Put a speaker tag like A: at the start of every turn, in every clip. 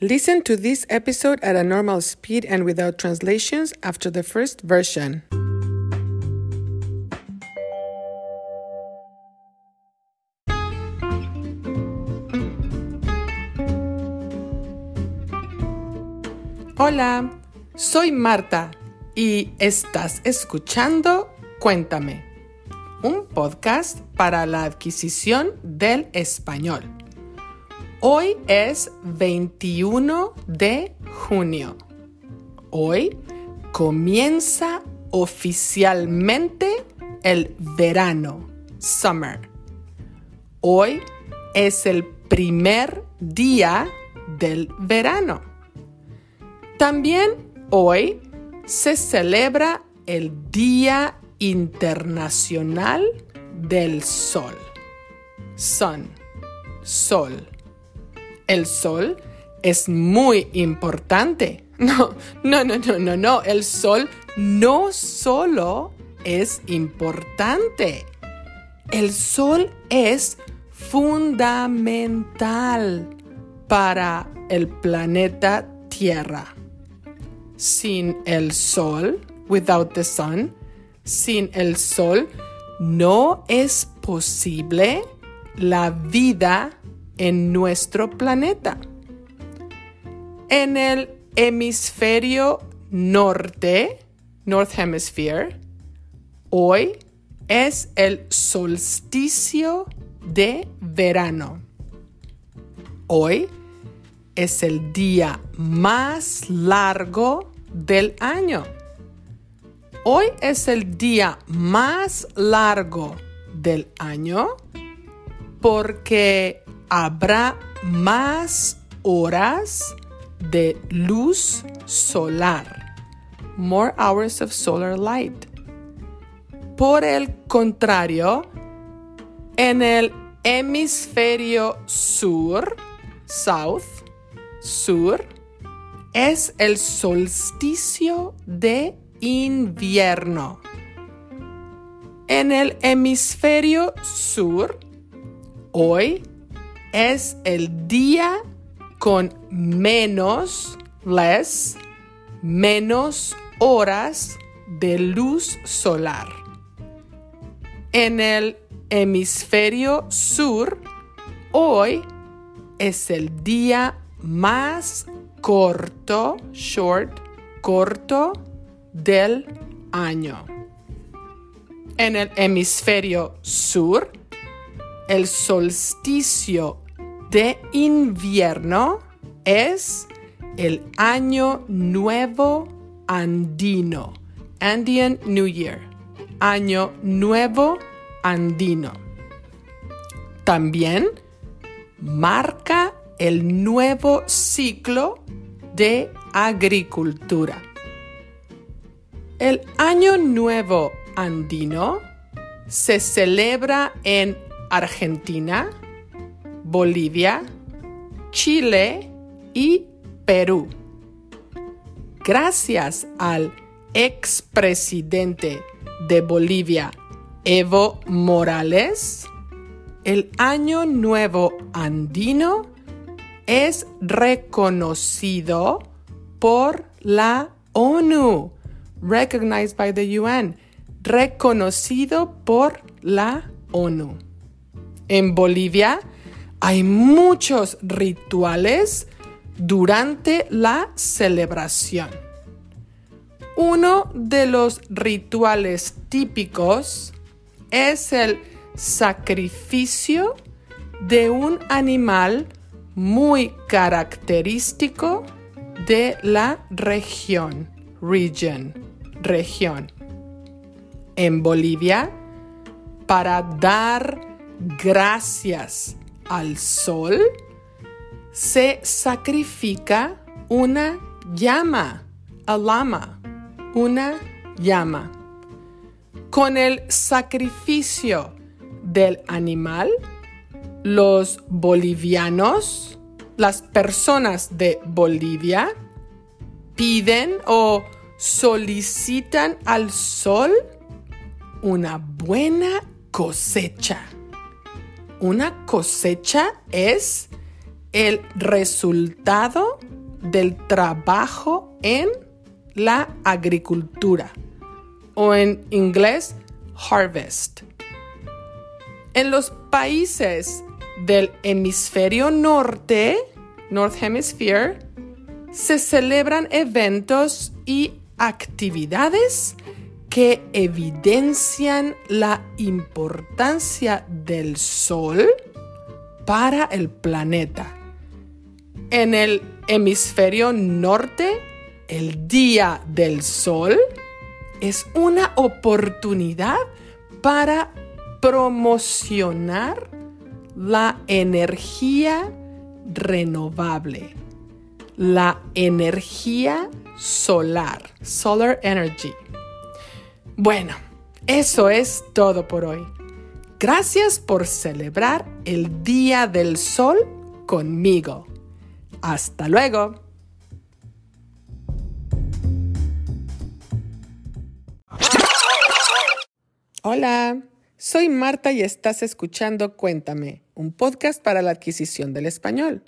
A: Listen to this episode at a normal speed and without translations after the first version. Hola, soy Marta y estás escuchando Cuéntame, un podcast para la adquisición del español. Hoy es 21 de junio. Hoy comienza oficialmente el verano, summer. Hoy es el primer día del verano. También hoy se celebra el Día Internacional del Sol. Sun, sol. El sol es muy importante. No, no, no, no, no, no. El sol no solo es importante. El sol es fundamental para el planeta Tierra. Sin el sol, without the sun, sin el sol, no es posible la vida en nuestro planeta. En el hemisferio norte, North Hemisphere, hoy es el solsticio de verano. Hoy es el día más largo del año. Hoy es el día más largo del año porque habrá más horas de luz solar. More hours of solar light. Por el contrario, en el hemisferio sur, south, sur, es el solsticio de invierno. En el hemisferio sur, hoy es el día con menos, less, menos horas de luz solar. En el hemisferio sur, hoy es el día más corto, short, corto del año. En el hemisferio sur, el solsticio de invierno es el año nuevo andino. Andean New Year. Año nuevo andino. También marca el nuevo ciclo de agricultura. El Año Nuevo Andino se celebra en Argentina, Bolivia, Chile y Perú. Gracias al expresidente de Bolivia, Evo Morales, el Año Nuevo Andino es reconocido por la ONU, recognized by the UN, reconocido por la ONU. En Bolivia, hay muchos rituales durante la celebración. Uno de los rituales típicos es el sacrificio de un animal muy característico de la región, región. En Bolivia, para dar gracias al sol, se sacrifica una llama, a lama, una llama. Con el sacrificio del animal, los bolivianos, las personas de Bolivia, piden o solicitan al sol una buena cosecha. Una cosecha es el resultado del trabajo en la agricultura o en inglés harvest. En los países del hemisferio norte, North Hemisphere, se celebran eventos y actividades que evidencian la importancia del Sol para el planeta. En el hemisferio norte, el Día del Sol es una oportunidad para promocionar la energía renovable, la energía solar, solar energy. Bueno, eso es todo por hoy. Gracias por celebrar el Día del Sol conmigo. Hasta luego. Hola, soy Marta y estás escuchando Cuéntame, un podcast para la adquisición del español.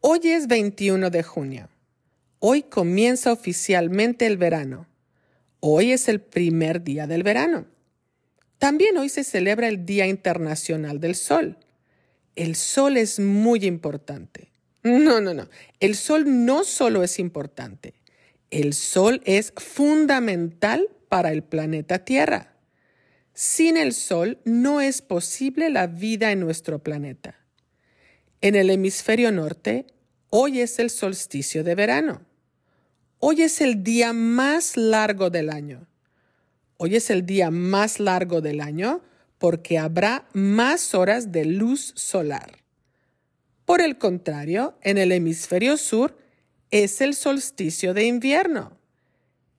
A: Hoy es 21 de junio. Hoy comienza oficialmente el verano. Hoy es el primer día del verano. También hoy se celebra el Día Internacional del Sol. El sol es muy importante. No, no, no. El sol no solo es importante. El sol es fundamental para el planeta Tierra. Sin el Sol no es posible la vida en nuestro planeta. En el hemisferio norte, hoy es el solsticio de verano. Hoy es el día más largo del año. Hoy es el día más largo del año porque habrá más horas de luz solar. Por el contrario, en el hemisferio sur es el solsticio de invierno.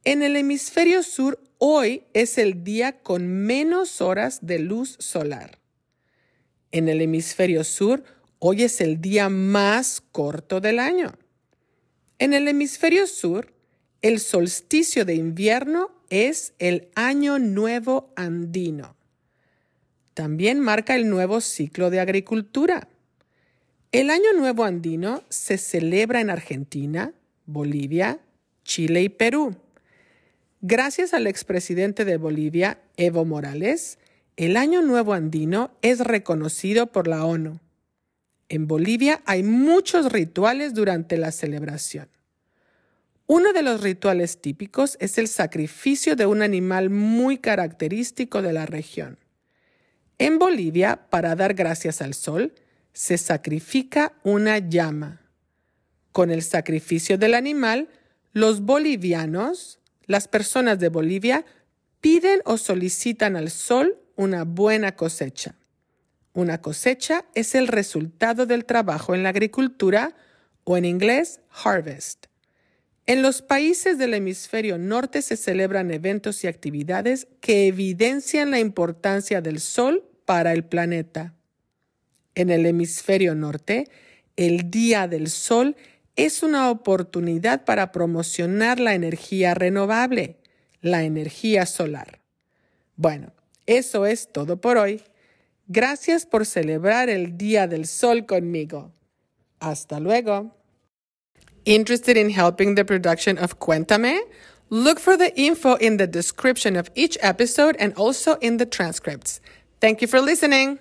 A: En el hemisferio sur Hoy es el día con menos horas de luz solar. En el hemisferio sur, hoy es el día más corto del año. En el hemisferio sur, el solsticio de invierno es el año nuevo andino. También marca el nuevo ciclo de agricultura. El año nuevo andino se celebra en Argentina, Bolivia, Chile y Perú. Gracias al expresidente de Bolivia, Evo Morales, el Año Nuevo Andino es reconocido por la ONU. En Bolivia hay muchos rituales durante la celebración. Uno de los rituales típicos es el sacrificio de un animal muy característico de la región. En Bolivia, para dar gracias al sol, se sacrifica una llama. Con el sacrificio del animal, los bolivianos las personas de Bolivia piden o solicitan al sol una buena cosecha. Una cosecha es el resultado del trabajo en la agricultura o en inglés harvest. En los países del hemisferio norte se celebran eventos y actividades que evidencian la importancia del sol para el planeta. En el hemisferio norte, el Día del Sol es una oportunidad para promocionar la energía renovable, la energía solar. Bueno, eso es todo por hoy. Gracias por celebrar el Día del Sol conmigo. Hasta luego. Interested in helping the production of Cuéntame? Look for the info in the description of each episode and also in the transcripts. Thank you for listening.